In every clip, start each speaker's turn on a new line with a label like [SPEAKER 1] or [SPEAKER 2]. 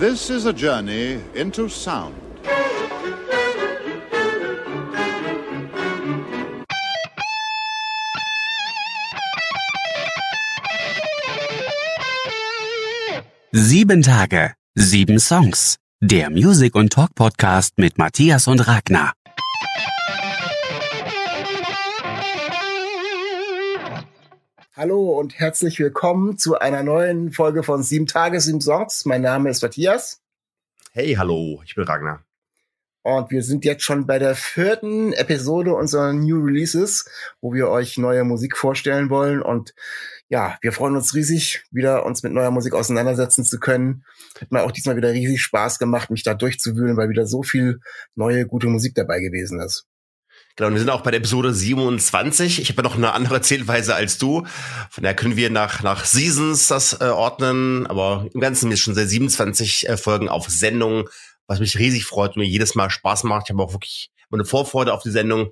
[SPEAKER 1] This is a journey into sound.
[SPEAKER 2] Sieben Tage, sieben Songs. Der Music- und Talk-Podcast mit Matthias und Ragnar.
[SPEAKER 3] Hallo und herzlich willkommen zu einer neuen Folge von Sieben Tage, Sieben Songs. Mein Name ist Matthias.
[SPEAKER 4] Hey, hallo, ich bin Ragnar.
[SPEAKER 3] Und wir sind jetzt schon bei der vierten Episode unserer New Releases, wo wir euch neue Musik vorstellen wollen. Und ja, wir freuen uns riesig, wieder uns mit neuer Musik auseinandersetzen zu können. Hat mir auch diesmal wieder riesig Spaß gemacht, mich da durchzuwühlen, weil wieder so viel neue, gute Musik dabei gewesen ist.
[SPEAKER 4] Genau, und wir sind auch bei der Episode 27. Ich habe ja noch eine andere Zählweise als du. Von daher können wir nach, nach Seasons das äh, ordnen. Aber im Ganzen ist schon seit 27 äh, Folgen auf Sendung, was mich riesig freut und mir jedes Mal Spaß macht. Ich habe auch wirklich eine Vorfreude auf die Sendung,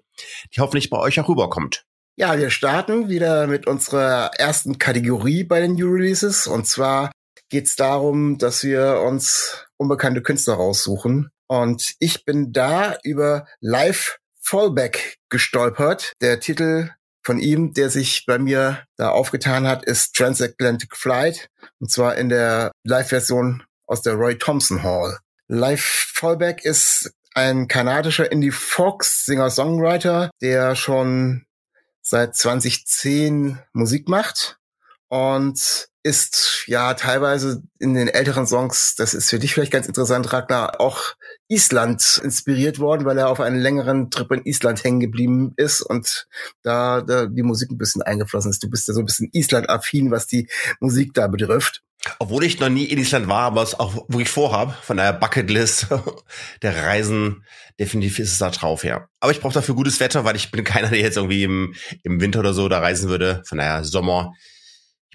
[SPEAKER 4] die hoffentlich bei euch auch rüberkommt.
[SPEAKER 3] Ja, wir starten wieder mit unserer ersten Kategorie bei den New Releases. Und zwar geht es darum, dass wir uns unbekannte Künstler raussuchen. Und ich bin da über Live Fallback gestolpert. Der Titel von ihm, der sich bei mir da aufgetan hat, ist Transatlantic Flight. Und zwar in der Live-Version aus der Roy Thompson Hall. Live Fallback ist ein kanadischer Indie-Folk-Singer-Songwriter, der schon seit 2010 Musik macht und ist ja teilweise in den älteren Songs, das ist für dich vielleicht ganz interessant, Ragnar, auch Island inspiriert worden, weil er auf einen längeren Trip in Island hängen geblieben ist und da, da die Musik ein bisschen eingeflossen ist. Du bist ja so ein bisschen Island-affin, was die Musik da betrifft.
[SPEAKER 4] Obwohl ich noch nie in Island war, aber es auch wirklich vorhabe, von daher Bucketlist der Reisen, definitiv ist es da drauf, ja. Aber ich brauche dafür gutes Wetter, weil ich bin keiner, der jetzt irgendwie im, im Winter oder so da reisen würde. Von daher Sommer.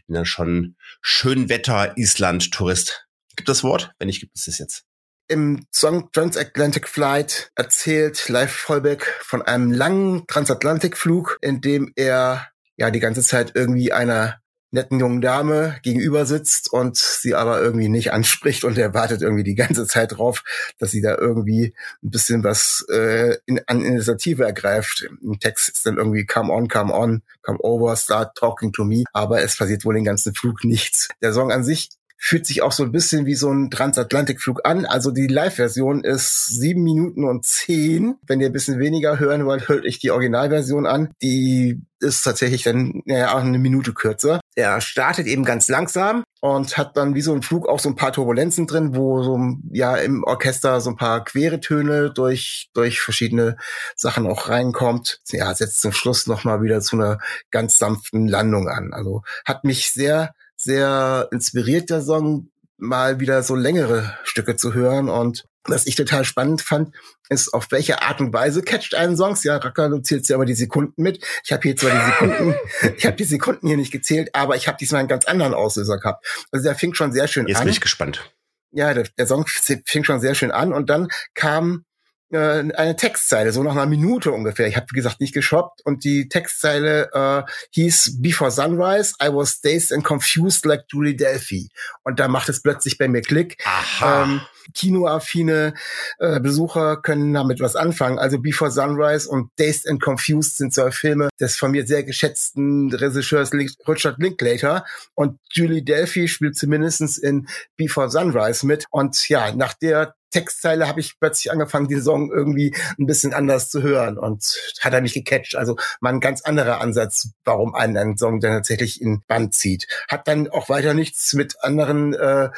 [SPEAKER 4] Ich bin dann schon Schönwetter-Island-Tourist. Gibt das Wort? Wenn nicht, gibt es das jetzt.
[SPEAKER 3] Im Song Transatlantic Flight erzählt Live Vollbeck von einem langen Transatlantikflug, in dem er ja die ganze Zeit irgendwie einer netten jungen Dame gegenüber sitzt und sie aber irgendwie nicht anspricht und er wartet irgendwie die ganze Zeit drauf, dass sie da irgendwie ein bisschen was äh, in, an Initiative ergreift. Im Text ist dann irgendwie come on, come on, come over, start talking to me, aber es passiert wohl den ganzen Flug nichts. Der Song an sich fühlt sich auch so ein bisschen wie so ein Transatlantikflug an. Also die Live-Version ist sieben Minuten und zehn. Wenn ihr ein bisschen weniger hören wollt, hört euch die Originalversion an. Die ist tatsächlich dann ja, auch eine Minute kürzer. Er startet eben ganz langsam und hat dann wie so ein Flug auch so ein paar Turbulenzen drin, wo so ja im Orchester so ein paar quere Töne durch durch verschiedene Sachen auch reinkommt. Ja, setzt zum Schluss noch mal wieder zu einer ganz sanften Landung an. Also hat mich sehr sehr inspiriert, der Song, mal wieder so längere Stücke zu hören. Und was ich total spannend fand, ist, auf welche Art und Weise catcht einen Songs. Ja, Racker, du zählst ja aber die Sekunden mit. Ich habe hier zwar die Sekunden, ich habe die Sekunden hier nicht gezählt, aber ich habe diesmal einen ganz anderen Auslöser gehabt. Also der fing schon sehr schön
[SPEAKER 4] Jetzt
[SPEAKER 3] an.
[SPEAKER 4] bin ich gespannt.
[SPEAKER 3] Ja, der, der Song fing schon sehr schön an und dann kam äh, eine Textzeile, so nach einer Minute ungefähr. Ich habe, wie gesagt, nicht geshoppt und die Textzeile äh, hieß Before Sunrise, I was dazed and confused like Julie Delphi. Und da macht es plötzlich bei mir Klick.
[SPEAKER 4] Aha.
[SPEAKER 3] Ähm, kinoaffine äh, Besucher können damit was anfangen. Also Before Sunrise und Dazed and Confused sind zwei Filme des von mir sehr geschätzten Regisseurs Richard Linklater. Und Julie Delphi spielt zumindestens in Before Sunrise mit. Und ja, nach der Textzeile habe ich plötzlich angefangen, die Song irgendwie ein bisschen anders zu hören und hat er mich gecatcht. Also mal ein ganz anderer Ansatz, warum einen ein Song dann tatsächlich in Band zieht. Hat dann auch weiter nichts mit anderen äh,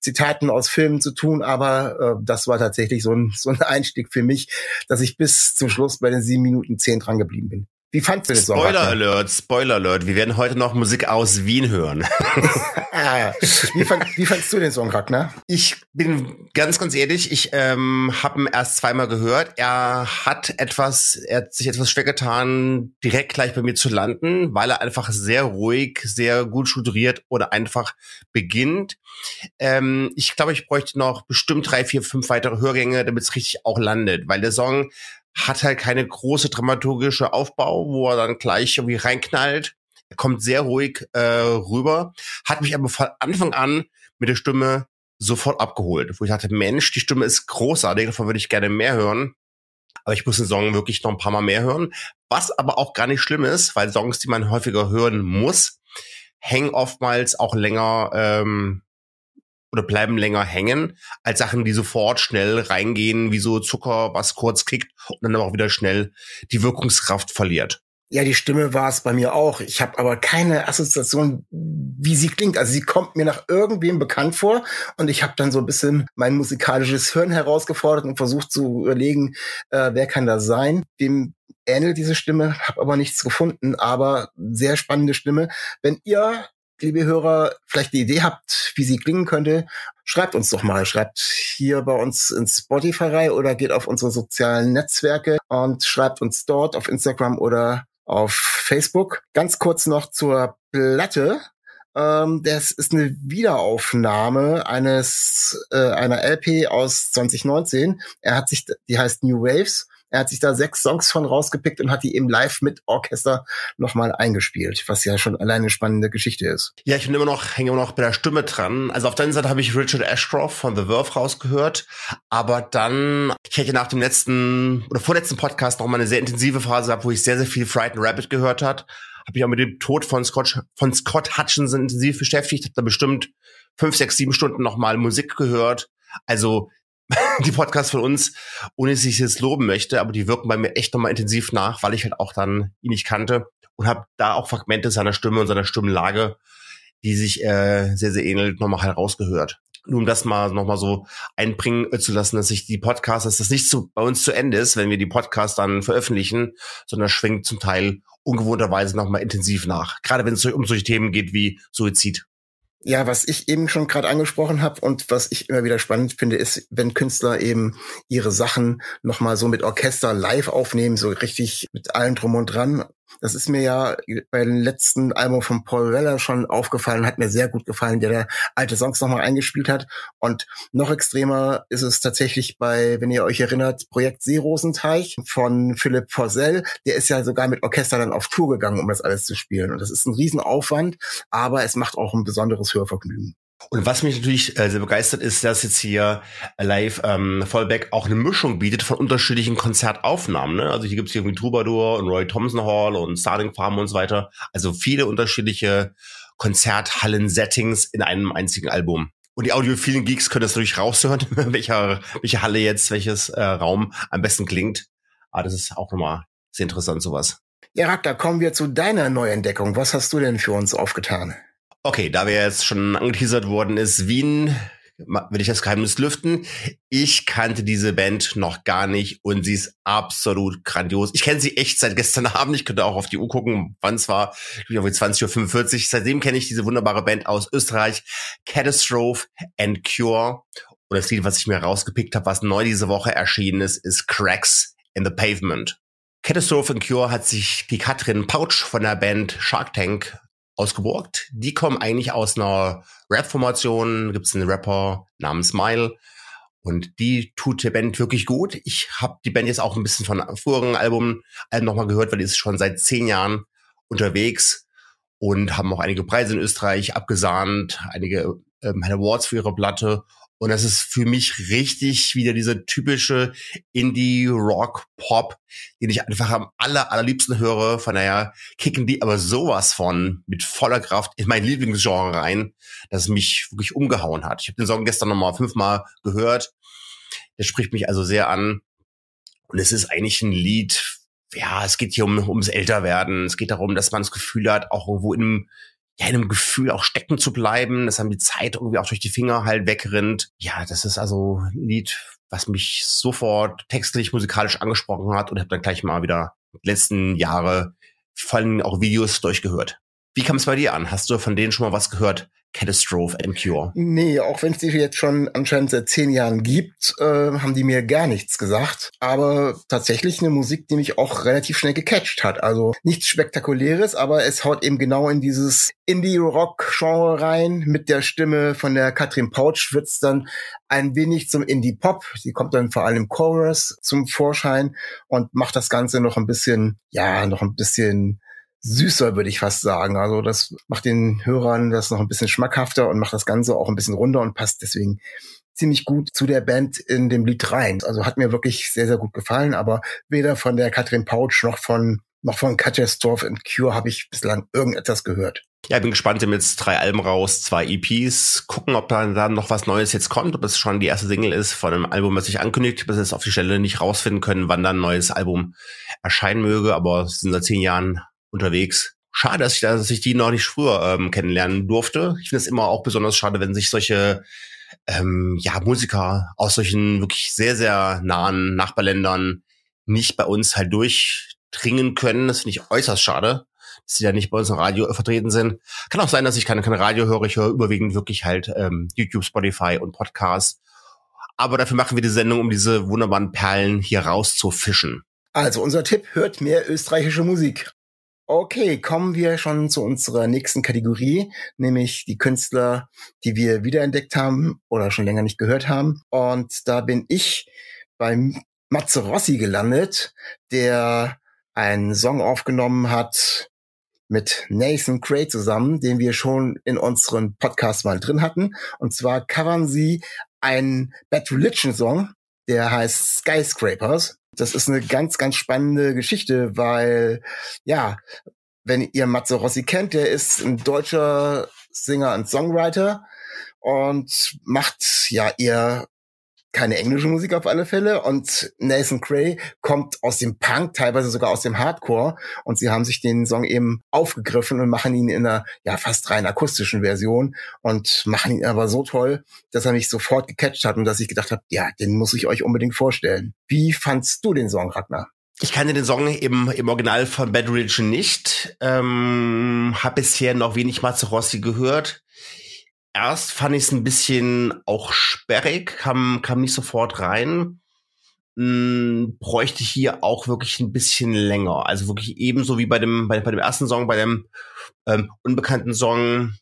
[SPEAKER 3] Zitaten aus Filmen zu tun, aber äh, das war tatsächlich so ein, so ein Einstieg für mich, dass ich bis zum Schluss bei den sieben Minuten zehn dran geblieben bin. Wie fandst du Song?
[SPEAKER 4] Spoiler Alert, Spoiler Alert. Wir werden heute noch Musik aus Wien hören.
[SPEAKER 3] ah, wie, fand, wie fandst du den Song, Ragnar?
[SPEAKER 4] Ich bin ganz, ganz ehrlich, ich ähm, habe ihn erst zweimal gehört. Er hat etwas, er hat sich etwas schwer getan, direkt gleich bei mir zu landen, weil er einfach sehr ruhig, sehr gut strukturiert oder einfach beginnt. Ähm, ich glaube, ich bräuchte noch bestimmt drei, vier, fünf weitere Hörgänge, damit es richtig auch landet, weil der Song hat halt keine große dramaturgische Aufbau, wo er dann gleich irgendwie reinknallt. Er kommt sehr ruhig äh, rüber, hat mich aber von Anfang an mit der Stimme sofort abgeholt, wo ich dachte, Mensch, die Stimme ist großartig, davon würde ich gerne mehr hören. Aber ich muss den Song wirklich noch ein paar Mal mehr hören. Was aber auch gar nicht schlimm ist, weil Songs, die man häufiger hören muss, hängen oftmals auch länger ähm, oder bleiben länger hängen, als Sachen, die sofort schnell reingehen, wie so Zucker, was kurz kickt und dann auch wieder schnell die Wirkungskraft verliert.
[SPEAKER 3] Ja, die Stimme war es bei mir auch. Ich habe aber keine Assoziation, wie sie klingt. Also sie kommt mir nach irgendwem bekannt vor und ich habe dann so ein bisschen mein musikalisches Hirn herausgefordert und versucht zu überlegen, äh, wer kann das sein? Wem ähnelt diese Stimme? Habe aber nichts gefunden, aber sehr spannende Stimme. Wenn ihr liebe Hörer, vielleicht die Idee habt, wie sie klingen könnte, schreibt uns doch mal. Schreibt hier bei uns ins Spotify rein oder geht auf unsere sozialen Netzwerke und schreibt uns dort auf Instagram oder auf Facebook. Ganz kurz noch zur Platte. Ähm, das ist eine Wiederaufnahme eines äh, einer LP aus 2019. Er hat sich, die heißt New Waves. Er hat sich da sechs Songs von rausgepickt und hat die eben live mit Orchester nochmal eingespielt, was ja schon alleine eine spannende Geschichte ist.
[SPEAKER 4] Ja, ich bin immer noch, hänge immer noch bei der Stimme dran. Also auf der einen Seite habe ich Richard Ashcroft von The Verve rausgehört, aber dann, ich hätte nach dem letzten oder vorletzten Podcast noch mal eine sehr intensive Phase gehabt, wo ich sehr, sehr viel Frightened Rabbit gehört hat. Habe ich auch mit dem Tod von Scott, von Scott Hutchinson intensiv beschäftigt, habe da bestimmt fünf, sechs, sieben Stunden nochmal Musik gehört. Also die Podcasts von uns, ohne dass ich es jetzt loben möchte, aber die wirken bei mir echt nochmal intensiv nach, weil ich halt auch dann ihn nicht kannte und habe da auch Fragmente seiner Stimme und seiner Stimmenlage, die sich äh, sehr, sehr ähnelt, nochmal halt rausgehört. Nur um das mal nochmal so einbringen äh, zu lassen, dass sich die Podcasts, dass das nicht zu, bei uns zu Ende ist, wenn wir die Podcasts dann veröffentlichen, sondern schwingt zum Teil ungewohnterweise nochmal intensiv nach. Gerade wenn es um solche Themen geht wie Suizid
[SPEAKER 3] ja, was ich eben schon gerade angesprochen habe und was ich immer wieder spannend finde, ist, wenn Künstler eben ihre Sachen nochmal so mit Orchester live aufnehmen, so richtig mit allem drum und dran. Das ist mir ja bei dem letzten Album von Paul Weller schon aufgefallen, hat mir sehr gut gefallen, der da alte Songs nochmal eingespielt hat. Und noch extremer ist es tatsächlich bei, wenn ihr euch erinnert, Projekt Seerosenteich von Philipp Forsell. Der ist ja sogar mit Orchester dann auf Tour gegangen, um das alles zu spielen. Und das ist ein Riesenaufwand, aber es macht auch ein besonderes Hörvergnügen.
[SPEAKER 4] Und was mich natürlich äh, sehr begeistert ist, dass jetzt hier live ähm, Vollback auch eine Mischung bietet von unterschiedlichen Konzertaufnahmen. Ne? Also hier gibt's hier irgendwie Troubadour und Roy Thompson Hall und Starting Farm und so weiter. Also viele unterschiedliche Konzerthallen-Settings in einem einzigen Album. Und die audiophilen Geeks können das natürlich raushören, welcher, welche Halle jetzt, welches äh, Raum am besten klingt. Aber das ist auch nochmal sehr interessant, sowas.
[SPEAKER 3] Ja, Rack, kommen wir zu deiner Neuentdeckung. Was hast du denn für uns aufgetan?
[SPEAKER 4] Okay, da wir jetzt schon angeteasert worden ist, Wien, will ich das Geheimnis lüften. Ich kannte diese Band noch gar nicht und sie ist absolut grandios. Ich kenne sie echt seit gestern Abend. Ich könnte auch auf die Uhr gucken, wann es war. Ich bin auf 20.45 Uhr. Seitdem kenne ich diese wunderbare Band aus Österreich, Catastrophe and Cure. Und das Lied, was ich mir rausgepickt habe, was neu diese Woche erschienen ist, ist Cracks in the Pavement. Catastrophe and Cure hat sich die Katrin Pouch von der Band Shark Tank ausgeborgt. Die kommen eigentlich aus einer Rap-Formation. Gibt es einen Rapper namens Mile. Und die tut der Band wirklich gut. Ich habe die Band jetzt auch ein bisschen von früheren Alben, Alben nochmal gehört, weil die ist schon seit zehn Jahren unterwegs und haben auch einige Preise in Österreich abgesahnt, einige ähm, Awards für ihre Platte und das ist für mich richtig wieder diese typische Indie-Rock-Pop, den ich einfach am aller, allerliebsten höre. Von daher kicken die aber sowas von mit voller Kraft in mein Lieblingsgenre rein, dass es mich wirklich umgehauen hat. Ich habe den Song gestern nochmal fünfmal gehört. Der spricht mich also sehr an. Und es ist eigentlich ein Lied, ja, es geht hier um, ums Älterwerden. Es geht darum, dass man das Gefühl hat, auch irgendwo in einem ja, in einem Gefühl auch stecken zu bleiben, dass dann die Zeit irgendwie auch durch die Finger halt wegrinnt. Ja, das ist also ein Lied, was mich sofort textlich, musikalisch angesprochen hat und habe dann gleich mal wieder die letzten Jahre vor allem auch Videos durchgehört. Wie kam es bei dir an? Hast du von denen schon mal was gehört? Catastrophe and Cure.
[SPEAKER 3] Nee, auch wenn es die jetzt schon anscheinend seit zehn Jahren gibt, äh, haben die mir gar nichts gesagt. Aber tatsächlich eine Musik, die mich auch relativ schnell gecatcht hat. Also nichts Spektakuläres, aber es haut eben genau in dieses Indie-Rock-Genre rein. Mit der Stimme von der Katrin Pouch wird's dann ein wenig zum Indie-Pop. Sie kommt dann vor allem im Chorus zum Vorschein und macht das Ganze noch ein bisschen, ja, noch ein bisschen süßer, würde ich fast sagen. Also das macht den Hörern das noch ein bisschen schmackhafter und macht das Ganze auch ein bisschen runder und passt deswegen ziemlich gut zu der Band in dem Lied rein. Also hat mir wirklich sehr, sehr gut gefallen, aber weder von der Katrin Pouch noch von noch von Katja Storff und Cure habe ich bislang irgendetwas gehört.
[SPEAKER 4] Ja, bin gespannt, wir jetzt drei Alben raus, zwei EPs. Gucken, ob da dann noch was Neues jetzt kommt, ob es schon die erste Single ist von einem Album, was sich ankündigt, bis es auf die Stelle nicht rausfinden können, wann dann ein neues Album erscheinen möge, aber sind seit zehn Jahren unterwegs. Schade, dass ich, dass ich die noch nicht früher ähm, kennenlernen durfte. Ich finde es immer auch besonders schade, wenn sich solche ähm, ja, Musiker aus solchen wirklich sehr, sehr nahen Nachbarländern nicht bei uns halt durchdringen können. Das finde ich äußerst schade, dass sie da nicht bei uns im Radio vertreten sind. Kann auch sein, dass ich keine, keine Radio höre. Ich höre überwiegend wirklich halt ähm, YouTube, Spotify und Podcasts. Aber dafür machen wir die Sendung, um diese wunderbaren Perlen hier rauszufischen.
[SPEAKER 3] Also unser Tipp, hört mehr österreichische Musik. Okay, kommen wir schon zu unserer nächsten Kategorie, nämlich die Künstler, die wir wiederentdeckt haben oder schon länger nicht gehört haben. Und da bin ich beim Matze Rossi gelandet, der einen Song aufgenommen hat mit Nathan Cray zusammen, den wir schon in unserem Podcast mal drin hatten. Und zwar covern sie einen Bad Religion Song, der heißt Skyscrapers. Das ist eine ganz, ganz spannende Geschichte, weil, ja, wenn ihr Matze Rossi kennt, der ist ein deutscher Singer und Songwriter und macht ja eher keine englische Musik auf alle Fälle. Und Nathan Cray kommt aus dem Punk, teilweise sogar aus dem Hardcore. Und sie haben sich den Song eben aufgegriffen und machen ihn in einer ja fast rein akustischen Version und machen ihn aber so toll, dass er mich sofort gecatcht hat und dass ich gedacht habe, ja, den muss ich euch unbedingt vorstellen. Wie fandst du den Song, Ragnar?
[SPEAKER 4] Ich kannte den Song im, im Original von Bad Religion nicht, ähm, habe bisher noch wenig Mazzarossi gehört erst fand ich es ein bisschen auch sperrig, kam, kam nicht sofort rein. Hm, bräuchte hier auch wirklich ein bisschen länger. Also wirklich ebenso wie bei dem, bei, bei dem ersten Song, bei dem ähm, unbekannten Song,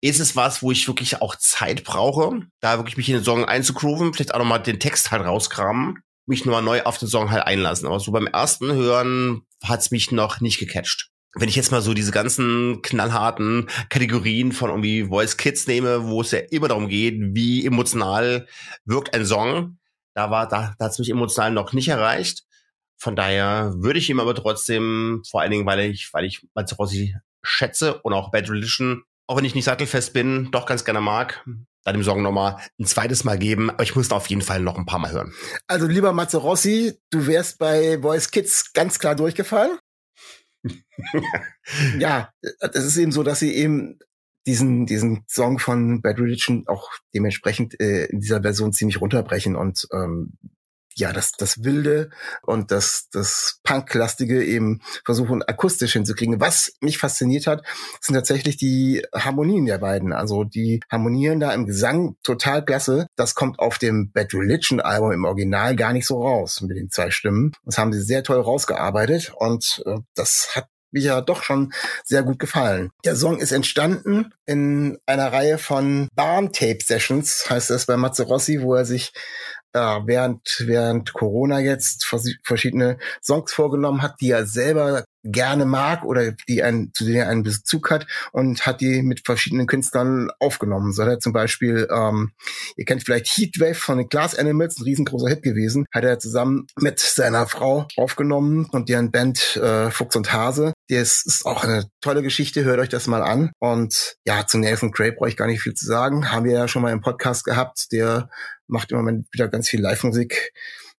[SPEAKER 4] ist es was, wo ich wirklich auch Zeit brauche, da wirklich mich in den Song einzugrooven, vielleicht auch nochmal den Text halt rauskramen, mich nochmal neu auf den Song halt einlassen. Aber so beim ersten Hören hat's mich noch nicht gecatcht wenn ich jetzt mal so diese ganzen knallharten Kategorien von irgendwie Voice Kids nehme, wo es ja immer darum geht, wie emotional wirkt ein Song, da war, da, da hat es mich emotional noch nicht erreicht. Von daher würde ich ihm aber trotzdem, vor allen Dingen, weil ich, weil ich Mazzarossi schätze und auch Bad Religion, auch wenn ich nicht sattelfest bin, doch ganz gerne mag, dann dem Song nochmal ein zweites Mal geben, aber ich muss auf jeden Fall noch ein paar Mal hören.
[SPEAKER 3] Also lieber Mazzarossi, du wärst bei Voice Kids ganz klar durchgefallen. ja, es ist eben so, dass sie eben diesen, diesen Song von Bad Religion auch dementsprechend äh, in dieser Version ziemlich runterbrechen und ähm, ja, das, das Wilde und das, das Punklastige eben versuchen akustisch hinzukriegen. Was mich fasziniert hat, sind tatsächlich die Harmonien der beiden. Also die harmonieren da im Gesang total klasse. Das kommt auf dem Bad Religion Album im Original gar nicht so raus mit den zwei Stimmen. Das haben sie sehr toll rausgearbeitet und äh, das hat mir ja doch schon sehr gut gefallen. Der Song ist entstanden in einer Reihe von Barn-Tape-Sessions, heißt es bei Mazzarossi, wo er sich äh, während, während Corona jetzt verschiedene Songs vorgenommen hat, die er selber gerne mag oder die ein, zu denen er einen Bezug hat und hat die mit verschiedenen Künstlern aufgenommen. So hat er zum Beispiel, ähm, ihr kennt vielleicht Heatwave von den Glass Animals, ein riesengroßer Hit gewesen, hat er zusammen mit seiner Frau aufgenommen und deren Band äh, Fuchs und Hase. Das ist auch eine tolle Geschichte, hört euch das mal an. Und ja, zu Nathan Cray brauche ich gar nicht viel zu sagen. Haben wir ja schon mal im Podcast gehabt, der macht im Moment wieder ganz viel Live-Musik.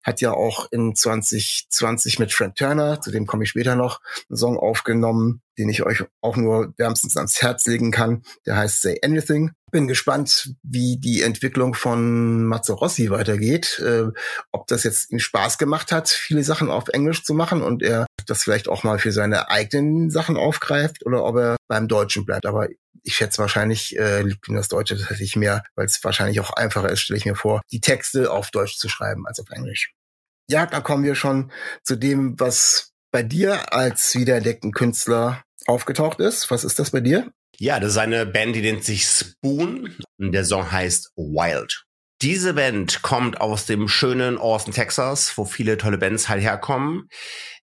[SPEAKER 3] Hat ja auch in 2020 mit Fred Turner, zu dem komme ich später noch, einen Song aufgenommen, den ich euch auch nur wärmstens ans Herz legen kann. Der heißt Say Anything. Bin gespannt, wie die Entwicklung von Mazzarossi weitergeht. Äh, ob das jetzt ihm Spaß gemacht hat, viele Sachen auf Englisch zu machen und er das vielleicht auch mal für seine eigenen Sachen aufgreift oder ob er beim Deutschen bleibt. Aber ich schätze wahrscheinlich äh, liegt ihm das Deutsche tatsächlich mehr, weil es wahrscheinlich auch einfacher ist, stelle ich mir vor, die Texte auf Deutsch zu schreiben als auf Englisch. Ja, da kommen wir schon zu dem, was bei dir als wiederentdeckten Künstler aufgetaucht ist. Was ist das bei dir?
[SPEAKER 4] Ja, das ist eine Band, die nennt sich Spoon und der Song heißt Wild. Diese Band kommt aus dem schönen Austin, Texas, wo viele tolle Bands halt herkommen.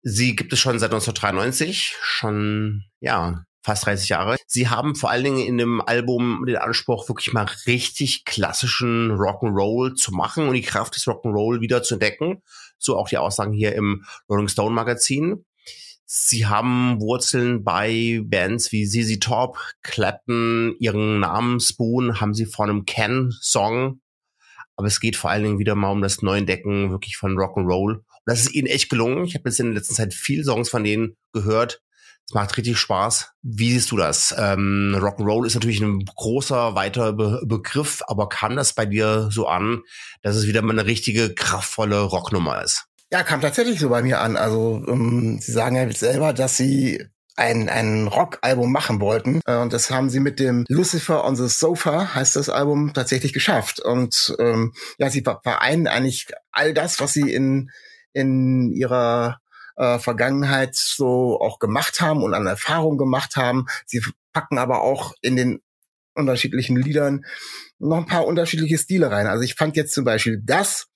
[SPEAKER 4] Sie gibt es schon seit 1993, schon, ja, fast 30 Jahre. Sie haben vor allen Dingen in dem Album den Anspruch, wirklich mal richtig klassischen Rock'n'Roll zu machen und die Kraft des Rock'n'Roll wieder zu entdecken. So auch die Aussagen hier im Rolling Stone Magazin. Sie haben Wurzeln bei Bands wie ZZ Top, Clapton, ihren Namen Spoon haben sie von einem Ken-Song. Aber es geht vor allen Dingen wieder mal um das Neuentdecken wirklich von Rock'n'Roll. Und das ist ihnen echt gelungen. Ich habe jetzt in der letzten Zeit viele Songs von denen gehört. Es macht richtig Spaß. Wie siehst du das? Ähm, Rock'n'Roll ist natürlich ein großer, weiter Be Begriff, aber kam das bei dir so an, dass es wieder mal eine richtige, kraftvolle Rocknummer ist?
[SPEAKER 3] Ja, kam tatsächlich so bei mir an. Also ähm, sie sagen ja selber, dass sie ein, ein Rock-Album machen wollten. Äh, und das haben sie mit dem Lucifer on the Sofa, heißt das Album, tatsächlich geschafft. Und ähm, ja, sie vereinen eigentlich all das, was sie in, in ihrer äh, Vergangenheit so auch gemacht haben und an Erfahrung gemacht haben. Sie packen aber auch in den unterschiedlichen Liedern noch ein paar unterschiedliche Stile rein. Also ich fand jetzt zum Beispiel das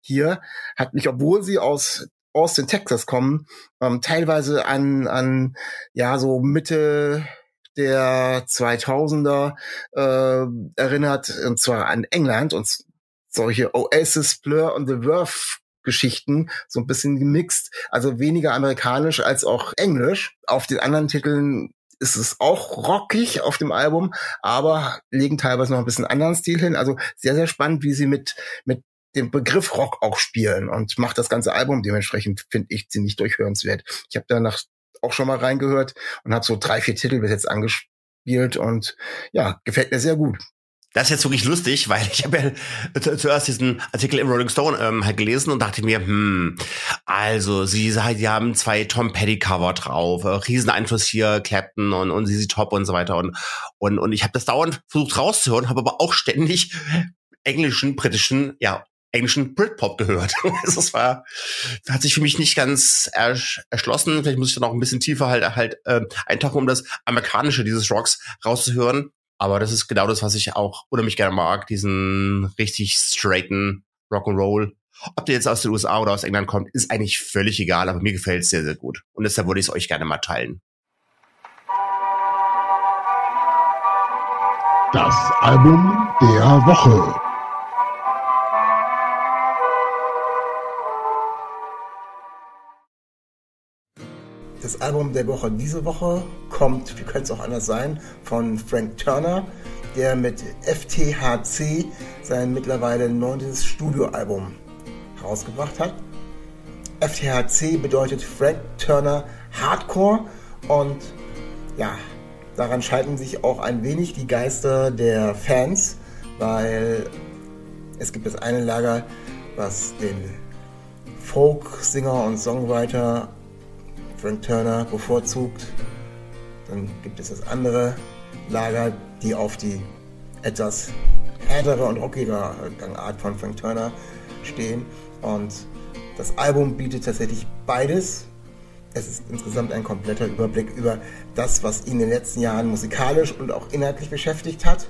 [SPEAKER 3] hier hat mich, obwohl sie aus Austin, Texas kommen, ähm, teilweise an, an, ja, so Mitte der 2000er äh, erinnert, und zwar an England und solche Oasis, Blur und The Verve Geschichten, so ein bisschen gemixt, also weniger amerikanisch als auch englisch. Auf den anderen Titeln ist es auch rockig auf dem Album, aber legen teilweise noch ein bisschen anderen Stil hin. Also sehr, sehr spannend, wie sie mit, mit dem Begriff Rock auch spielen und macht das ganze Album dementsprechend, finde ich, ziemlich durchhörenswert. Ich habe danach auch schon mal reingehört und habe so drei, vier Titel bis jetzt angespielt und ja, gefällt mir sehr gut.
[SPEAKER 4] Das ist jetzt wirklich lustig, weil ich habe ja zuerst diesen Artikel im Rolling Stone ähm, halt gelesen und dachte mir, hm, also sie, sie haben zwei Tom Petty Cover drauf, äh, riesen Einfluss hier, Clapton und, und sie Top und so weiter und und und ich habe das dauernd versucht rauszuhören, habe aber auch ständig englischen, britischen, ja englischen Britpop gehört. Also es war, hat sich für mich nicht ganz erschlossen. Vielleicht muss ich dann auch ein bisschen tiefer halt, halt äh, eintauchen, um das Amerikanische dieses Rocks rauszuhören. Aber das ist genau das, was ich auch unheimlich gerne mag, diesen richtig straighten Rock'n'Roll. Ob der jetzt aus den USA oder aus England kommt, ist eigentlich völlig egal, aber mir gefällt es sehr, sehr gut. Und deshalb würde ich es euch gerne mal teilen.
[SPEAKER 5] Das Album der Woche.
[SPEAKER 3] Das Album der Woche diese Woche kommt, wie könnte es auch anders sein, von Frank Turner, der mit FTHC sein mittlerweile neuntes Studioalbum herausgebracht hat. FTHC bedeutet Frank Turner Hardcore und ja, daran schalten sich auch ein wenig die Geister der Fans, weil es gibt das eine Lager, was den Folk-Singer und Songwriter Frank Turner bevorzugt. Dann gibt es das andere Lager, die auf die etwas härtere und rockigere Gangart von Frank Turner stehen. Und das Album bietet tatsächlich beides. Es ist insgesamt ein kompletter Überblick über das, was ihn in den letzten Jahren musikalisch und auch inhaltlich beschäftigt hat.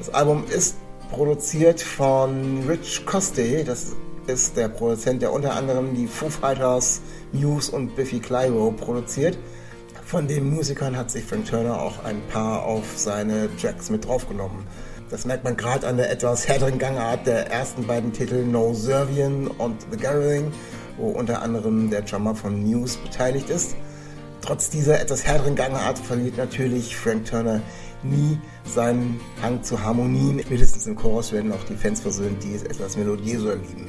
[SPEAKER 3] Das Album ist produziert von Rich Coste. Das ist der Produzent, der unter anderem die Foo Fighters, Muse und Biffy Clyro produziert. Von den Musikern hat sich Frank Turner auch ein paar auf seine Tracks mit draufgenommen. Das merkt man gerade an der etwas härteren Gangart der ersten beiden Titel No Servian und The Gathering, wo unter anderem der Drummer von Muse beteiligt ist. Trotz dieser etwas härteren Gangart verliert natürlich Frank Turner nie seinen Hang zu Harmonien. Mindestens im Chorus werden auch die Fans versöhnt, die es etwas melodiöser lieben.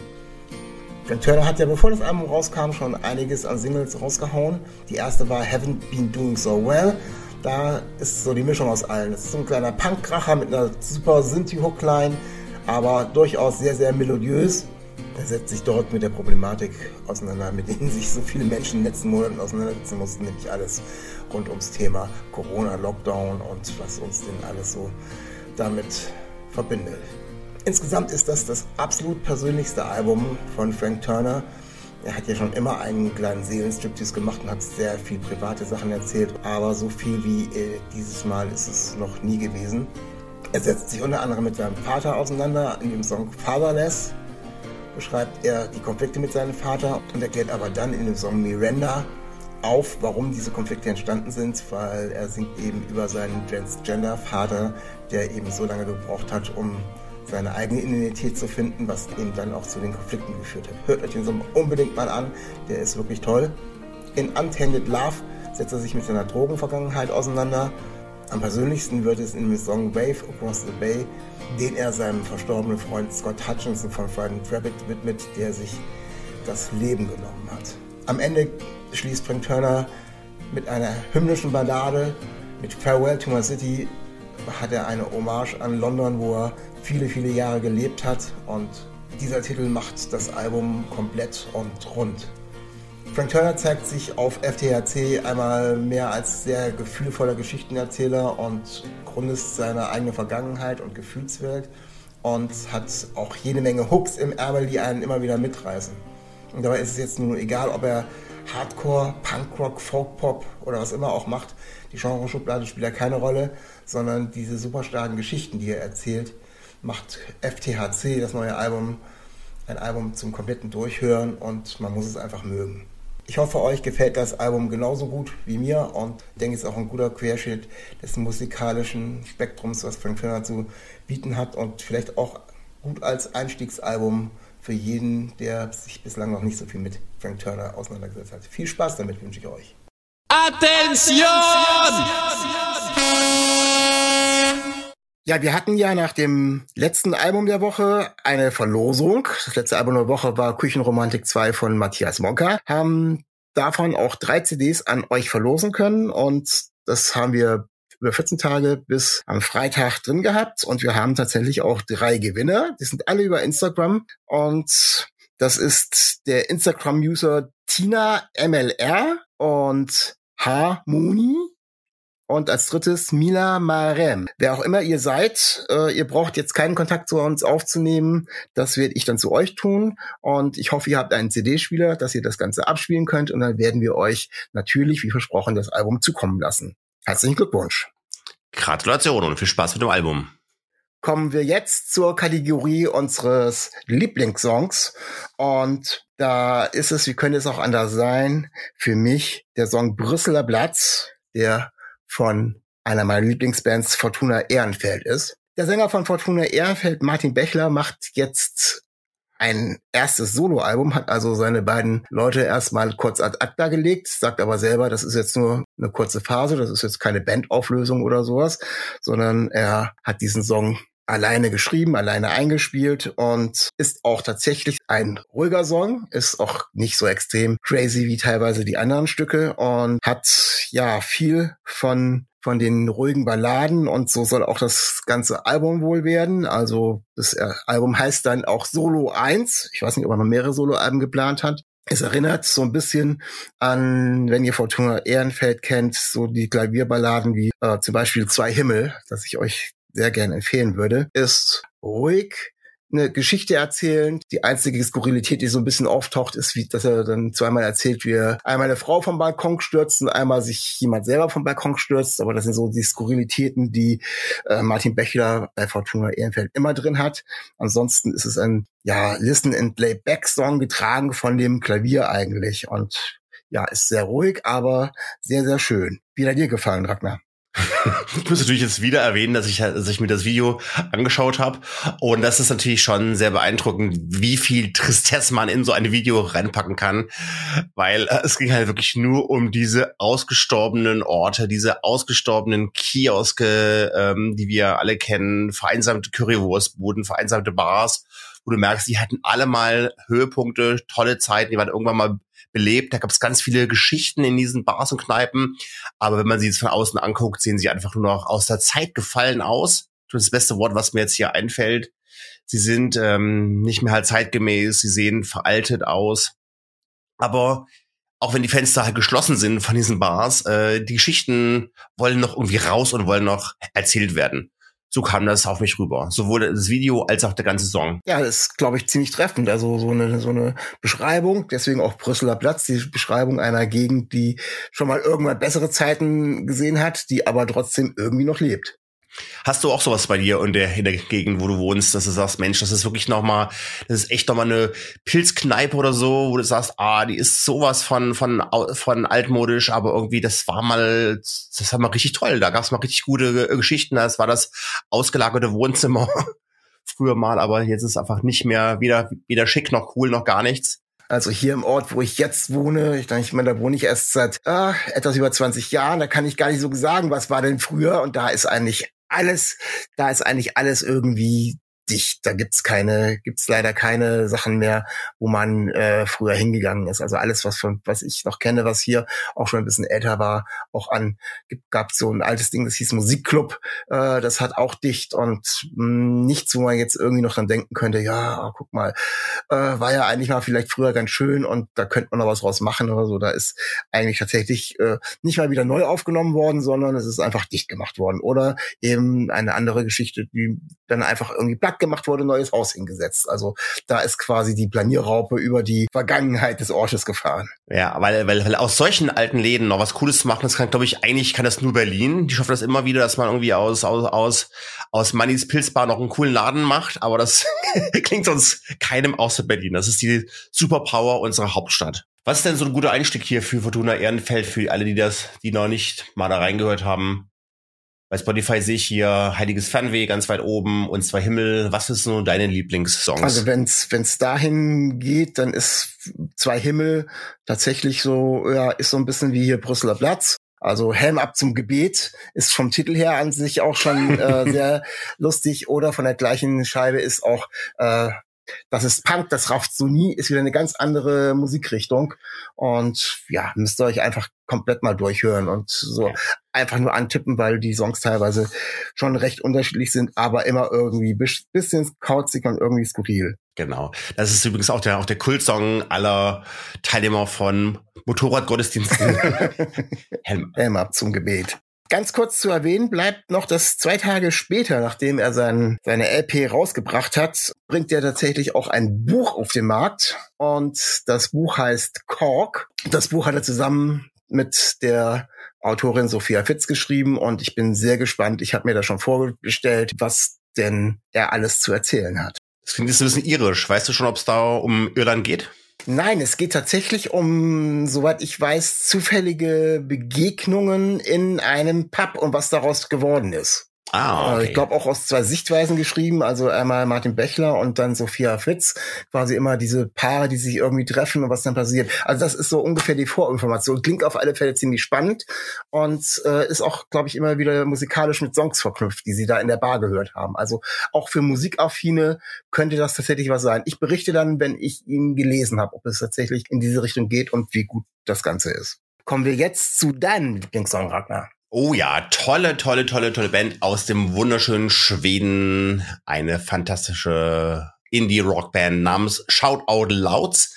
[SPEAKER 3] John Turner hat ja, bevor das Album rauskam, schon einiges an Singles rausgehauen. Die erste war Haven't Been Doing So Well. Da ist so die Mischung aus allen. Es ist so ein kleiner Punkkracher mit einer super Synthi-Hookline, aber durchaus sehr, sehr melodiös. Er setzt sich dort mit der Problematik auseinander, mit denen sich so viele Menschen in den letzten Monaten auseinandersetzen mussten, nämlich alles rund ums Thema Corona, Lockdown und was uns denn alles so damit verbindet. Insgesamt ist das das absolut persönlichste Album von Frank Turner. Er hat ja schon immer einen kleinen Seelenstriptease gemacht und hat sehr viel private Sachen erzählt, aber so viel wie dieses Mal ist es noch nie gewesen. Er setzt sich unter anderem mit seinem Vater auseinander in dem Song Fatherless, beschreibt er die Konflikte mit seinem Vater und erklärt aber dann in dem Song Miranda auf, warum diese Konflikte entstanden sind, weil er singt eben über seinen Transgender-Vater, der eben so lange gebraucht hat, um seine eigene Identität zu finden, was eben dann auch zu den Konflikten geführt hat. Hört euch den Song unbedingt mal an, der ist wirklich toll. In Untended Love setzt er sich mit seiner Drogenvergangenheit auseinander. Am persönlichsten wird es in dem Song Wave Across the Bay, den er seinem verstorbenen Freund Scott Hutchinson von Friday Rabbit widmet, der sich das Leben genommen hat. Am Ende schließt Frank Turner mit einer hymnischen Ballade, mit Farewell to My City hat er eine Hommage an London, wo er viele, viele Jahre gelebt hat und dieser Titel macht das Album komplett und rund. Frank Turner zeigt sich auf FTHC einmal mehr als sehr gefühlvoller Geschichtenerzähler und Grundist seiner eigenen Vergangenheit und Gefühlswelt und hat auch jede Menge Hooks im Ärmel, die einen immer wieder mitreißen. Und dabei ist es jetzt nun egal, ob er Hardcore, Punkrock, Folkpop oder was immer auch macht. Die Genreschublade spielt ja keine Rolle, sondern diese super starken Geschichten, die er erzählt, macht FTHC, das neue Album, ein Album zum kompletten Durchhören und man muss es einfach mögen. Ich hoffe, euch gefällt das Album genauso gut wie mir und denke, es ist auch ein guter Querschnitt des musikalischen Spektrums, was Frank Turner zu bieten hat und vielleicht auch gut als Einstiegsalbum für jeden, der sich bislang noch nicht so viel mit Frank Turner auseinandergesetzt hat. Viel Spaß damit wünsche ich euch.
[SPEAKER 6] Attention!
[SPEAKER 3] Ja, wir hatten ja nach dem letzten Album der Woche eine Verlosung. Das letzte Album der Woche war Küchenromantik 2 von Matthias Monka. Haben davon auch drei CDs an euch verlosen können und das haben wir über 14 Tage bis am Freitag drin gehabt und wir haben tatsächlich auch drei Gewinner. Die sind alle über Instagram und das ist der Instagram-User Tina MLR und Harmoni und als drittes Mila Marem. Wer auch immer ihr seid, äh, ihr braucht jetzt keinen Kontakt zu uns aufzunehmen. Das werde ich dann zu euch tun. Und ich hoffe, ihr habt einen CD-Spieler, dass ihr das Ganze abspielen könnt. Und dann werden wir euch natürlich, wie versprochen, das Album zukommen lassen. Herzlichen Glückwunsch.
[SPEAKER 4] Gratulation und viel Spaß mit dem Album.
[SPEAKER 3] Kommen wir jetzt zur Kategorie unseres Lieblingssongs. Und da ist es, wie könnte es auch anders sein, für mich der Song Brüsseler Platz, der von einer meiner Lieblingsbands Fortuna Ehrenfeld ist. Der Sänger von Fortuna Ehrenfeld, Martin Bechler, macht jetzt ein erstes Soloalbum, hat also seine beiden Leute erstmal kurz ad acta gelegt, sagt aber selber, das ist jetzt nur eine kurze Phase, das ist jetzt keine Bandauflösung oder sowas, sondern er hat diesen Song alleine geschrieben, alleine eingespielt und ist auch tatsächlich ein ruhiger Song, ist auch nicht so extrem crazy wie teilweise die anderen Stücke und hat ja viel von von den ruhigen Balladen und so soll auch das ganze Album wohl werden. Also das äh, Album heißt dann auch Solo 1. Ich weiß nicht, ob er noch mehrere Soloalben geplant hat. Es erinnert so ein bisschen an, wenn ihr Fortuna Ehrenfeld kennt, so die Klavierballaden wie äh, zum Beispiel Zwei Himmel, das ich euch sehr gerne empfehlen würde, ist ruhig, eine Geschichte erzählen. Die einzige Skurrilität, die so ein bisschen auftaucht, ist, wie, dass er dann zweimal erzählt, wie er einmal eine Frau vom Balkon stürzt und einmal sich jemand selber vom Balkon stürzt. Aber das sind so die Skurrilitäten, die äh, Martin Bechler bei Fortuna Ehrenfeld immer drin hat. Ansonsten ist es ein ja Listen and Play Back Song getragen von dem Klavier eigentlich und ja, ist sehr ruhig, aber sehr, sehr schön. Wie hat dir gefallen, Ragnar?
[SPEAKER 4] Ich muss natürlich jetzt wieder erwähnen, dass ich, dass ich mir das Video angeschaut habe. Und das ist natürlich schon sehr beeindruckend, wie viel Tristesse man in so ein Video reinpacken kann. Weil äh, es ging halt wirklich nur um diese ausgestorbenen Orte, diese ausgestorbenen Kioske, ähm, die wir alle kennen, vereinsamte Currywurstbuden, vereinsamte Bars, wo du merkst, die hatten alle mal Höhepunkte, tolle Zeiten, die waren irgendwann mal belebt. Da gab es ganz viele Geschichten in diesen Bars und Kneipen. Aber wenn man sie jetzt von außen anguckt, sehen sie einfach nur noch aus der Zeit gefallen aus. Das das beste Wort, was mir jetzt hier einfällt. Sie sind ähm, nicht mehr halt zeitgemäß, sie sehen veraltet aus. Aber auch wenn die Fenster halt geschlossen sind von diesen Bars, äh, die Geschichten wollen noch irgendwie raus und wollen noch erzählt werden so kam das auf mich rüber. Sowohl das Video als auch der ganze Song.
[SPEAKER 3] Ja, das ist, glaube ich, ziemlich treffend. Also so eine, so eine Beschreibung, deswegen auch Brüsseler Platz, die Beschreibung einer Gegend, die schon mal irgendwann bessere Zeiten gesehen hat, die aber trotzdem irgendwie noch lebt.
[SPEAKER 4] Hast du auch sowas bei dir in der, in der Gegend, wo du wohnst, dass du sagst, Mensch, das ist wirklich nochmal, das ist echt nochmal eine Pilzkneipe oder so, wo du sagst, ah, die ist sowas von, von, von altmodisch, aber irgendwie, das war mal, das war mal richtig toll. Da gab es mal richtig gute Geschichten. Das war das ausgelagerte Wohnzimmer früher mal, aber jetzt ist einfach nicht mehr weder, weder schick noch cool noch gar nichts.
[SPEAKER 3] Also hier im Ort, wo ich jetzt wohne, ich ich meine, da wohne ich erst seit ah, etwas über 20 Jahren, da kann ich gar nicht so sagen, was war denn früher und da ist eigentlich alles, da ist eigentlich alles irgendwie dicht. Da gibt's keine, gibt's leider keine Sachen mehr, wo man äh, früher hingegangen ist. Also alles, was von, was ich noch kenne, was hier auch schon ein bisschen älter war, auch an, gibt, gab so ein altes Ding, das hieß Musikclub. Äh, das hat auch dicht und mh, hm, nichts, wo man jetzt irgendwie noch dran denken könnte. Ja, guck mal, äh, war ja eigentlich mal vielleicht früher ganz schön und da könnte man noch was draus machen oder so. Da ist eigentlich tatsächlich äh, nicht mal wieder neu aufgenommen worden, sondern es ist einfach dicht gemacht worden. Oder eben eine andere Geschichte, die dann einfach irgendwie gemacht wurde, neues Haus hingesetzt. Also da ist quasi die Planierraupe über die Vergangenheit des Ortes gefahren.
[SPEAKER 4] Ja, weil, weil, weil aus solchen alten Läden noch was Cooles zu machen, das kann, glaube ich, eigentlich kann das nur Berlin. Die schaffen das immer wieder, dass man irgendwie aus, aus, aus, aus Mannys Pilzbar noch einen coolen Laden macht, aber das klingt sonst keinem außer Berlin. Das ist die Superpower unserer Hauptstadt. Was ist denn so ein guter Einstieg hier für Fortuna Ehrenfeld, für alle, die das, die noch nicht mal da reingehört haben? Bei Spotify sehe ich hier Heiliges Fernweh ganz weit oben und zwei Himmel. Was ist so deine Lieblingssongs?
[SPEAKER 3] Also wenn's wenn's dahin geht, dann ist zwei Himmel tatsächlich so ja ist so ein bisschen wie hier Brüsseler Platz. Also Helm ab zum Gebet ist vom Titel her an sich auch schon äh, sehr lustig. Oder von der gleichen Scheibe ist auch äh, das ist Punk, das rauft so nie, ist wieder eine ganz andere Musikrichtung. Und ja, müsst ihr euch einfach komplett mal durchhören und so einfach nur antippen, weil die Songs teilweise schon recht unterschiedlich sind, aber immer irgendwie bisschen kauzig und irgendwie skurril.
[SPEAKER 4] Genau. Das ist übrigens auch der, auch der Kultsong aller Teilnehmer von Motorradgottesdiensten.
[SPEAKER 3] Helm. Helm ab zum Gebet. Ganz kurz zu erwähnen bleibt noch, dass zwei Tage später, nachdem er sein, seine LP rausgebracht hat, bringt er tatsächlich auch ein Buch auf den Markt. Und das Buch heißt Cork. Das Buch hat er zusammen mit der Autorin Sophia Fitz geschrieben und ich bin sehr gespannt. Ich habe mir da schon vorgestellt, was denn er alles zu erzählen hat.
[SPEAKER 4] Das klingt jetzt ein bisschen irisch. Weißt du schon, ob es da um Irland geht?
[SPEAKER 3] Nein, es geht tatsächlich um, soweit ich weiß, zufällige Begegnungen in einem Pub und was daraus geworden ist. Ah, äh, okay. Ich glaube auch aus zwei Sichtweisen geschrieben, also einmal Martin Bechler und dann Sophia Fitz, quasi immer diese Paare, die sich irgendwie treffen und was dann passiert. Also das ist so ungefähr die Vorinformation. Klingt auf alle Fälle ziemlich spannend und äh, ist auch, glaube ich, immer wieder musikalisch mit Songs verknüpft, die sie da in der Bar gehört haben. Also auch für Musikaffine könnte das tatsächlich was sein. Ich berichte dann, wenn ich ihn gelesen habe, ob es tatsächlich in diese Richtung geht und wie gut das Ganze ist. Kommen wir jetzt zu deinem Lieblingssong, Ragnar.
[SPEAKER 4] Oh ja, tolle, tolle, tolle, tolle Band aus dem wunderschönen Schweden. Eine fantastische Indie-Rock-Band namens Shout Out Louds.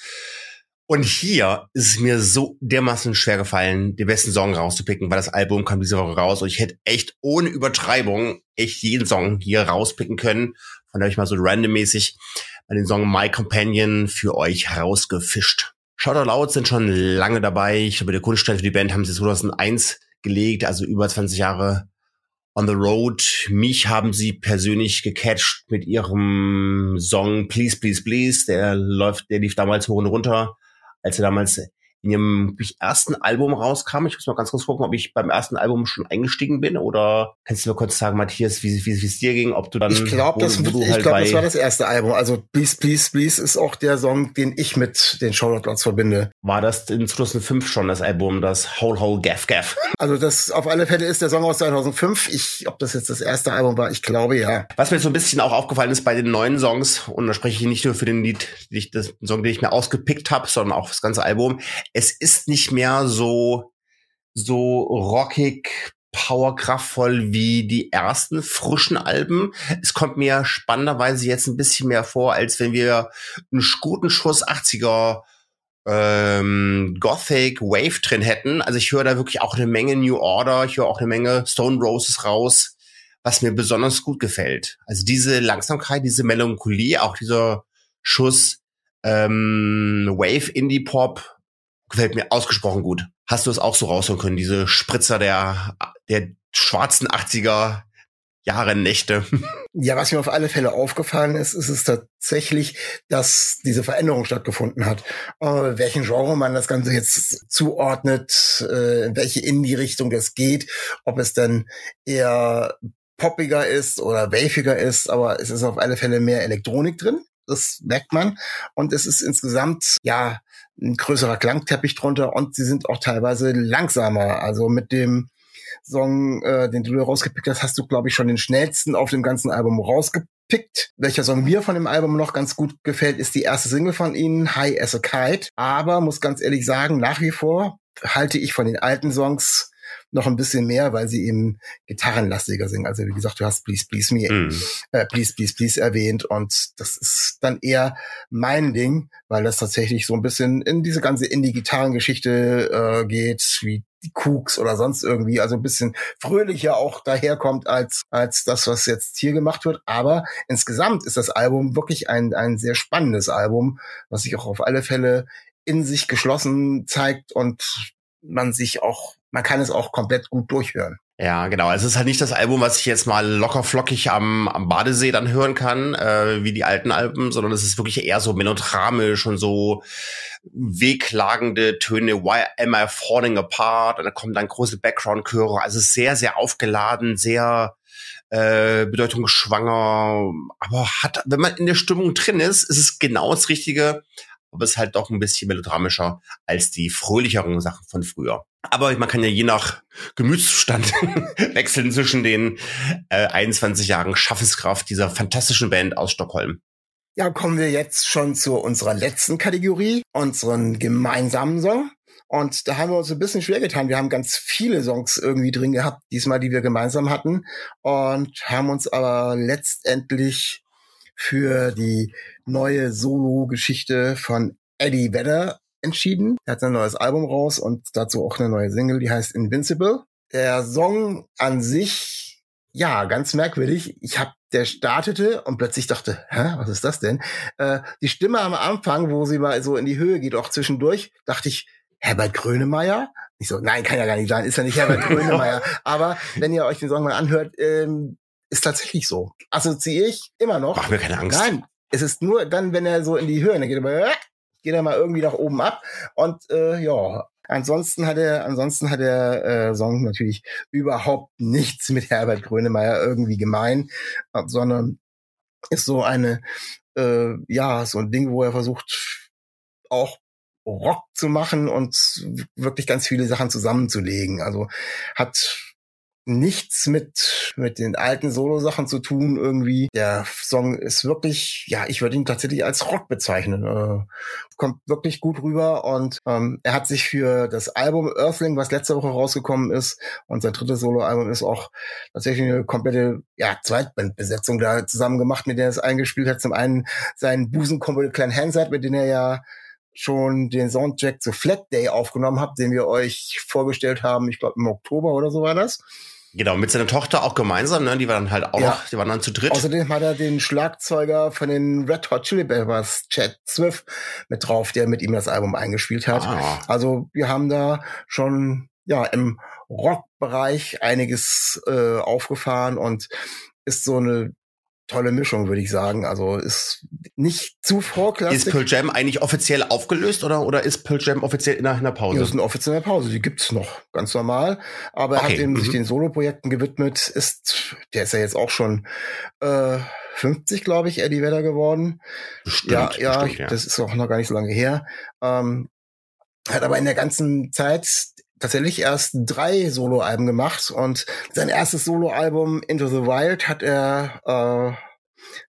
[SPEAKER 4] Und hier ist es mir so dermaßen schwer gefallen, den besten Song rauszupicken, weil das Album kam diese Woche raus und ich hätte echt ohne Übertreibung echt jeden Song hier rauspicken können. Von daher habe ich mal so randommäßig den Song My Companion für euch herausgefischt. Shout Out Louds sind schon lange dabei. Ich glaube, der Kunststein für die Band haben sie 2001 gelegt, also über 20 Jahre on the road. Mich haben sie persönlich gecatcht mit ihrem Song Please, Please, Please. Der läuft, der lief damals hoch und runter, als er damals in ihrem ersten Album rauskam. Ich muss mal ganz kurz gucken, ob ich beim ersten Album schon eingestiegen bin oder kannst du mir kurz sagen, Matthias, wie, wie, wie es dir ging, ob du dann.
[SPEAKER 3] Ich glaube, das, wo ich halt glaub, das war das erste Album. Also Please, Please, Please ist auch der Song, den ich mit den Charlotte Lots verbinde.
[SPEAKER 4] War das in 2005 schon das Album, das Whole Whole Gaff Gaff?
[SPEAKER 3] Also das auf alle Fälle ist der Song aus 2005. Ich, ob das jetzt das erste Album war, ich glaube ja.
[SPEAKER 4] Was mir so ein bisschen auch aufgefallen ist bei den neuen Songs, und da spreche ich nicht nur für den Lied, den Song, den ich mir ausgepickt habe, sondern auch das ganze Album. Es ist nicht mehr so, so rockig, powerkraftvoll wie die ersten frischen Alben. Es kommt mir spannenderweise jetzt ein bisschen mehr vor, als wenn wir einen guten Schuss 80er ähm, Gothic Wave drin hätten. Also ich höre da wirklich auch eine Menge New Order, ich höre auch eine Menge Stone Roses raus, was mir besonders gut gefällt. Also diese Langsamkeit, diese Melancholie, auch dieser Schuss ähm, Wave Indie Pop gefällt mir ausgesprochen gut. Hast du es auch so raushören können, diese Spritzer der, der schwarzen 80er, Jahre, Nächte.
[SPEAKER 3] Ja, was mir auf alle Fälle aufgefallen ist, ist es tatsächlich, dass diese Veränderung stattgefunden hat. Äh, welchen Genre man das Ganze jetzt zuordnet, äh, in welche Indie-Richtung es geht, ob es dann eher poppiger ist oder waviger ist, aber es ist auf alle Fälle mehr Elektronik drin. Das merkt man. Und es ist insgesamt, ja, ein größerer Klangteppich drunter und sie sind auch teilweise langsamer. Also mit dem Song, äh, den du rausgepickt hast, hast du, glaube ich, schon den schnellsten auf dem ganzen Album rausgepickt. Welcher Song mir von dem Album noch ganz gut gefällt, ist die erste Single von ihnen, High as a Kite. Aber muss ganz ehrlich sagen, nach wie vor halte ich von den alten Songs noch ein bisschen mehr, weil sie eben gitarrenlastiger singen. Also wie gesagt, du hast Please Please Me, mm. äh, Please Please Please erwähnt und das ist dann eher mein Ding, weil das tatsächlich so ein bisschen in diese ganze Indie-Gitarrengeschichte äh, geht, wie die Cooks oder sonst irgendwie, also ein bisschen fröhlicher auch daherkommt als, als das, was jetzt hier gemacht wird. Aber insgesamt ist das Album wirklich ein, ein sehr spannendes Album, was sich auch auf alle Fälle in sich geschlossen zeigt und man sich auch man kann es auch komplett gut durchhören.
[SPEAKER 4] Ja, genau. Es ist halt nicht das Album, was ich jetzt mal locker flockig am, am Badesee dann hören kann, äh, wie die alten Alben, sondern es ist wirklich eher so melodramisch und so wehklagende Töne. Why am I falling apart? Und da kommen dann große Background-Chöre. Also sehr, sehr aufgeladen, sehr äh, bedeutungsschwanger. Aber hat, wenn man in der Stimmung drin ist, ist es genau das Richtige, aber es ist halt doch ein bisschen melodramischer als die fröhlicheren Sachen von früher. Aber man kann ja je nach Gemütszustand wechseln zwischen den äh, 21 Jahren Schaffenskraft dieser fantastischen Band aus Stockholm.
[SPEAKER 3] Ja, kommen wir jetzt schon zu unserer letzten Kategorie, unseren gemeinsamen Song. Und da haben wir uns ein bisschen schwer getan. Wir haben ganz viele Songs irgendwie drin gehabt, diesmal, die wir gemeinsam hatten. Und haben uns aber letztendlich für die neue Solo-Geschichte von Eddie Vedder entschieden. Er hat ein neues Album raus und dazu auch eine neue Single, die heißt Invincible. Der Song an sich, ja, ganz merkwürdig. Ich hab, der startete und plötzlich dachte, hä, was ist das denn? Äh, die Stimme am Anfang, wo sie mal so in die Höhe geht, auch zwischendurch, dachte ich, Herbert Grönemeyer? Ich so, nein, kann ja gar nicht sein, ist ja nicht Herbert Grönemeyer. Aber wenn ihr euch den Song mal anhört, ähm, ist tatsächlich so. Assoziiere ich immer noch.
[SPEAKER 4] Mach mir keine Angst.
[SPEAKER 3] Nein, es ist nur dann, wenn er so in die Höhe, dann geht er mal, geht er mal irgendwie nach oben ab. Und äh, ja, ansonsten hat er, ansonsten hat der äh, Song natürlich überhaupt nichts mit Herbert Grönemeyer irgendwie gemein, sondern ist so eine, äh, ja, so ein Ding, wo er versucht, auch Rock zu machen und wirklich ganz viele Sachen zusammenzulegen. Also hat nichts mit, mit den alten Solo-Sachen zu tun irgendwie. Der Song ist wirklich, ja, ich würde ihn tatsächlich als Rock bezeichnen. Äh, kommt wirklich gut rüber und ähm, er hat sich für das Album Earthling, was letzte Woche rausgekommen ist, und sein drittes Solo-Album ist auch tatsächlich eine komplette, ja, Zweitbandbesetzung da zusammen gemacht, mit der er es eingespielt hat. Zum einen seinen Busenkumpel Clan Hansard, mit dem er ja schon den Soundtrack zu Flat Day aufgenommen habt, den wir euch vorgestellt haben, ich glaube im Oktober oder so war das.
[SPEAKER 4] Genau, mit seiner Tochter auch gemeinsam, ne? Die waren dann halt auch ja. noch, die waren dann zu dritt.
[SPEAKER 3] Außerdem hat er den Schlagzeuger von den Red Hot Chili Peppers, Chad Swift, mit drauf, der mit ihm das Album eingespielt hat. Ah. Also wir haben da schon ja im Rockbereich einiges äh, aufgefahren und ist so eine tolle Mischung, würde ich sagen. Also ist nicht zu vorklassig.
[SPEAKER 4] Ist Pearl Jam eigentlich offiziell aufgelöst oder, oder ist Pearl Jam offiziell in einer Pause?
[SPEAKER 3] Das ist eine offizielle Pause, die gibt's noch, ganz normal. Aber okay. er hat eben mhm. sich den Solo-Projekten gewidmet, ist, der ist ja jetzt auch schon äh, 50, glaube ich, Eddie Vedder geworden.
[SPEAKER 4] Bestimmt,
[SPEAKER 3] ja, ja,
[SPEAKER 4] bestimmt, ja,
[SPEAKER 3] das ist auch noch gar nicht so lange her. Ähm, hat aber in der ganzen Zeit tatsächlich erst drei Soloalben gemacht und sein erstes Soloalbum Into the Wild hat er äh,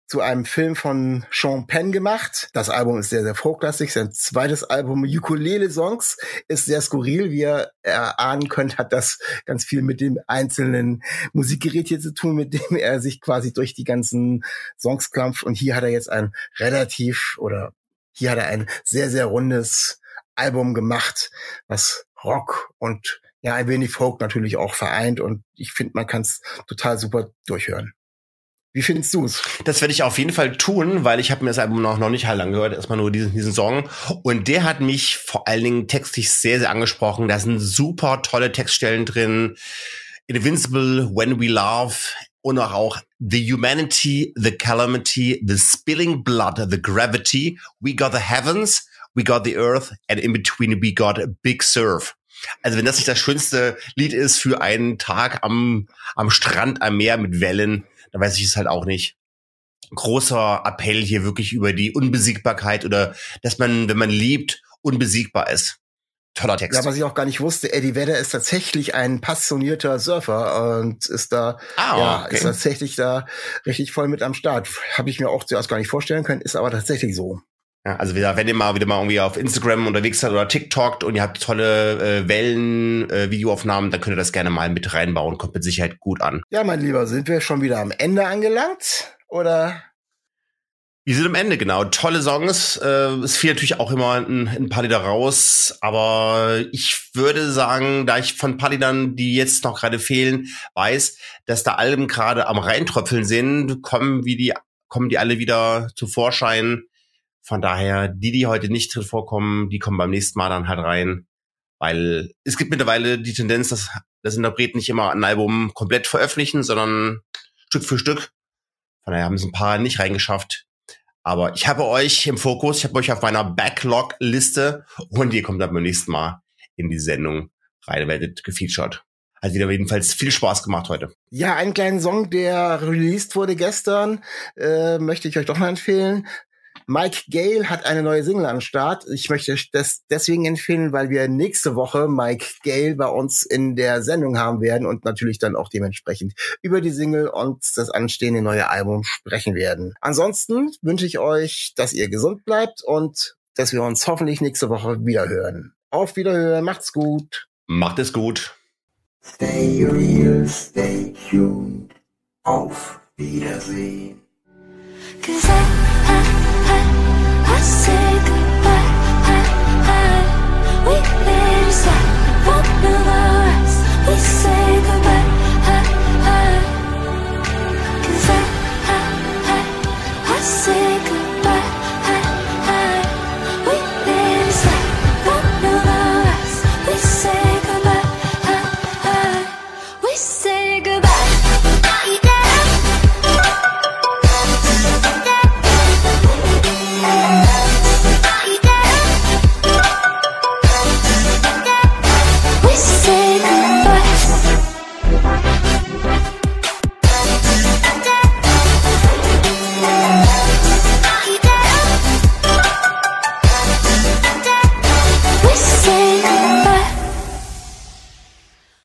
[SPEAKER 3] zu einem Film von Sean Penn gemacht. Das Album ist sehr, sehr vorklassig. Sein zweites Album Ukulele Songs ist sehr skurril. Wie ihr erahnen könnt, hat das ganz viel mit dem einzelnen Musikgerät hier zu tun, mit dem er sich quasi durch die ganzen Songs klampft. Und hier hat er jetzt ein relativ oder hier hat er ein sehr, sehr rundes Album gemacht, was Rock und ja, ein wenig Folk natürlich auch vereint und ich finde, man kann es total super durchhören. Wie findest du es?
[SPEAKER 4] Das werde ich auf jeden Fall tun, weil ich habe mir das Album noch, noch nicht halt angehört, erstmal nur diesen, diesen Song. Und der hat mich vor allen Dingen textlich sehr, sehr angesprochen. Da sind super tolle Textstellen drin. Invincible, When We Love, und auch The Humanity, The Calamity, The Spilling Blood, The Gravity, We Got the Heavens, We Got the Earth and in between We Got a Big Surf. Also wenn das nicht das schönste Lied ist für einen Tag am, am Strand, am Meer mit Wellen, dann weiß ich es halt auch nicht. Großer Appell hier wirklich über die Unbesiegbarkeit oder dass man, wenn man liebt, unbesiegbar ist. Toller Text.
[SPEAKER 3] Ja, was ich auch gar nicht wusste, Eddie Vedder ist tatsächlich ein passionierter Surfer und ist da, ah, ja, okay. ist tatsächlich da richtig voll mit am Start. Habe ich mir auch zuerst gar nicht vorstellen können, ist aber tatsächlich so.
[SPEAKER 4] Ja, also wenn ihr mal wieder mal irgendwie auf Instagram unterwegs seid oder TikTok und ihr habt tolle äh, Wellen, äh, Videoaufnahmen, dann könnt ihr das gerne mal mit reinbauen. Kommt mit Sicherheit gut an.
[SPEAKER 3] Ja, mein Lieber, sind wir schon wieder am Ende angelangt? Oder
[SPEAKER 4] wir sind am Ende, genau. Tolle Songs. Äh, es fiel natürlich auch immer ein, ein paar Lieder raus, aber ich würde sagen, da ich von ein paar Liedern, die jetzt noch gerade fehlen, weiß, dass da Alben gerade am Reintröpfeln sind, kommen wie die, kommen die alle wieder zu Vorschein. Von daher, die, die heute nicht drin vorkommen, die kommen beim nächsten Mal dann halt rein. Weil es gibt mittlerweile die Tendenz, dass, dass Interpreten nicht immer ein Album komplett veröffentlichen, sondern Stück für Stück. Von daher haben es ein paar nicht reingeschafft aber ich habe euch im Fokus, ich habe euch auf meiner Backlog-Liste und ihr kommt dann beim nächsten Mal in die Sendung rein, werdet gefeatured. Hat wieder jedenfalls viel Spaß gemacht heute.
[SPEAKER 3] Ja, einen kleinen Song, der released wurde gestern, äh, möchte ich euch doch mal empfehlen. Mike Gale hat eine neue Single am Start. Ich möchte das deswegen empfehlen, weil wir nächste Woche Mike Gale bei uns in der Sendung haben werden und natürlich dann auch dementsprechend über die Single und das anstehende neue Album sprechen werden. Ansonsten wünsche ich euch, dass ihr gesund bleibt und dass wir uns hoffentlich nächste Woche wieder hören. Auf Wiederhören, macht's gut.
[SPEAKER 4] Macht es gut.
[SPEAKER 6] Stay real, stay tuned. Auf Wiedersehen. Cause I, I We